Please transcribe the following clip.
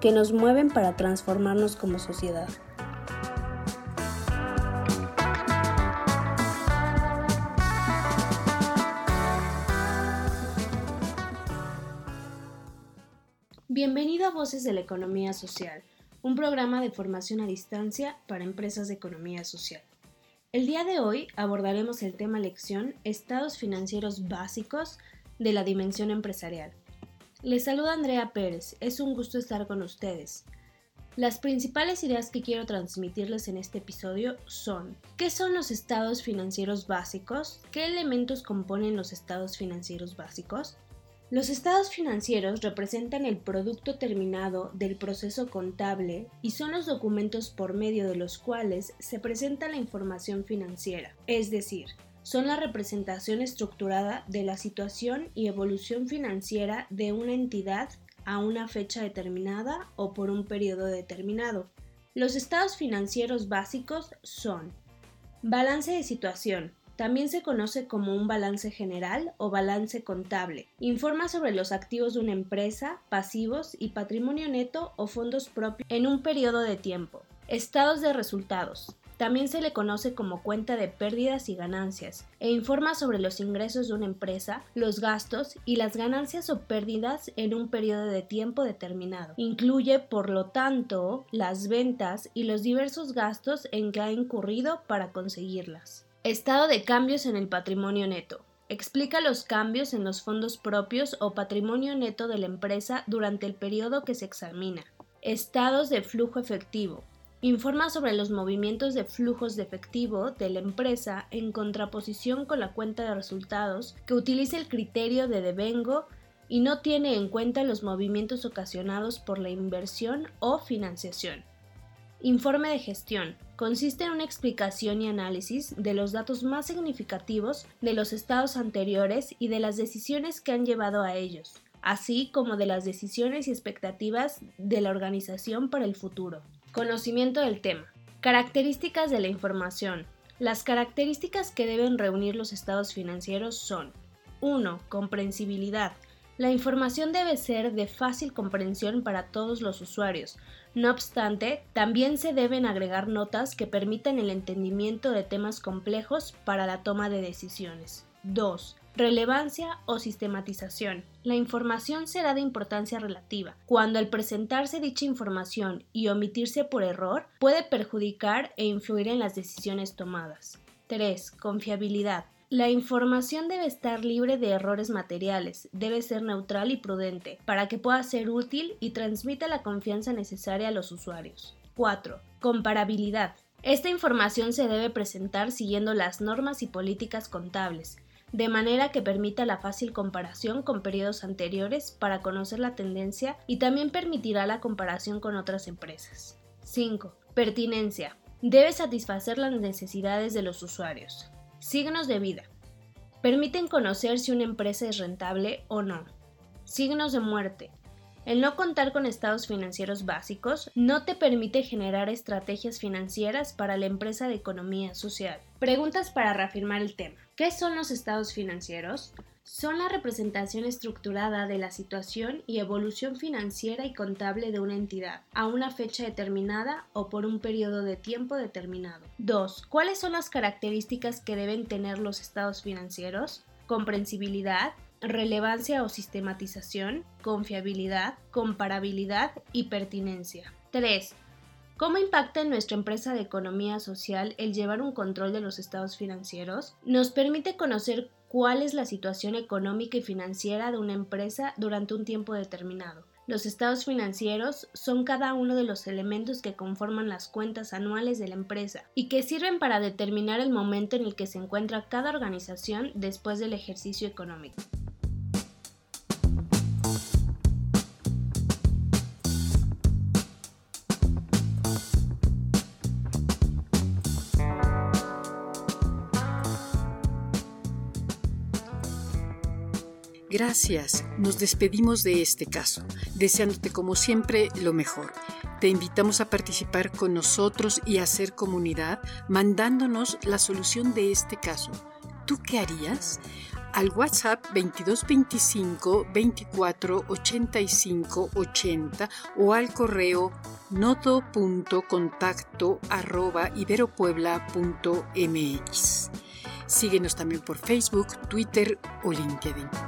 que nos mueven para transformarnos como sociedad. Bienvenido a Voces de la Economía Social, un programa de formación a distancia para empresas de economía social. El día de hoy abordaremos el tema lección Estados financieros básicos de la dimensión empresarial. Les saluda Andrea Pérez, es un gusto estar con ustedes. Las principales ideas que quiero transmitirles en este episodio son ¿qué son los estados financieros básicos? ¿Qué elementos componen los estados financieros básicos? Los estados financieros representan el producto terminado del proceso contable y son los documentos por medio de los cuales se presenta la información financiera, es decir, son la representación estructurada de la situación y evolución financiera de una entidad a una fecha determinada o por un periodo determinado. Los estados financieros básicos son balance de situación, también se conoce como un balance general o balance contable. Informa sobre los activos de una empresa, pasivos y patrimonio neto o fondos propios en un periodo de tiempo. Estados de resultados. También se le conoce como cuenta de pérdidas y ganancias e informa sobre los ingresos de una empresa, los gastos y las ganancias o pérdidas en un periodo de tiempo determinado. Incluye, por lo tanto, las ventas y los diversos gastos en que ha incurrido para conseguirlas. Estado de cambios en el patrimonio neto. Explica los cambios en los fondos propios o patrimonio neto de la empresa durante el periodo que se examina. Estados de flujo efectivo. Informa sobre los movimientos de flujos de efectivo de la empresa en contraposición con la cuenta de resultados que utiliza el criterio de devengo y no tiene en cuenta los movimientos ocasionados por la inversión o financiación. Informe de gestión. Consiste en una explicación y análisis de los datos más significativos de los estados anteriores y de las decisiones que han llevado a ellos, así como de las decisiones y expectativas de la organización para el futuro. Conocimiento del tema. Características de la información. Las características que deben reunir los estados financieros son 1. Comprensibilidad. La información debe ser de fácil comprensión para todos los usuarios. No obstante, también se deben agregar notas que permitan el entendimiento de temas complejos para la toma de decisiones. 2. Relevancia o sistematización. La información será de importancia relativa. Cuando al presentarse dicha información y omitirse por error, puede perjudicar e influir en las decisiones tomadas. 3. Confiabilidad. La información debe estar libre de errores materiales, debe ser neutral y prudente, para que pueda ser útil y transmita la confianza necesaria a los usuarios. 4. Comparabilidad. Esta información se debe presentar siguiendo las normas y políticas contables, de manera que permita la fácil comparación con periodos anteriores para conocer la tendencia y también permitirá la comparación con otras empresas. 5. Pertinencia. Debe satisfacer las necesidades de los usuarios. Signos de vida. Permiten conocer si una empresa es rentable o no. Signos de muerte. El no contar con estados financieros básicos no te permite generar estrategias financieras para la empresa de economía social. Preguntas para reafirmar el tema. ¿Qué son los estados financieros? son la representación estructurada de la situación y evolución financiera y contable de una entidad a una fecha determinada o por un periodo de tiempo determinado. 2. ¿Cuáles son las características que deben tener los estados financieros? Comprensibilidad, relevancia o sistematización, confiabilidad, comparabilidad y pertinencia. 3. ¿Cómo impacta en nuestra empresa de economía social el llevar un control de los estados financieros? Nos permite conocer cuál es la situación económica y financiera de una empresa durante un tiempo determinado. Los estados financieros son cada uno de los elementos que conforman las cuentas anuales de la empresa y que sirven para determinar el momento en el que se encuentra cada organización después del ejercicio económico. Gracias. Nos despedimos de este caso, deseándote como siempre lo mejor. Te invitamos a participar con nosotros y a hacer comunidad mandándonos la solución de este caso. ¿Tú qué harías? Al WhatsApp 2225 24 85 80 o al correo nodo.contacto arroba iberopuebla.mx. Síguenos también por Facebook, Twitter o LinkedIn.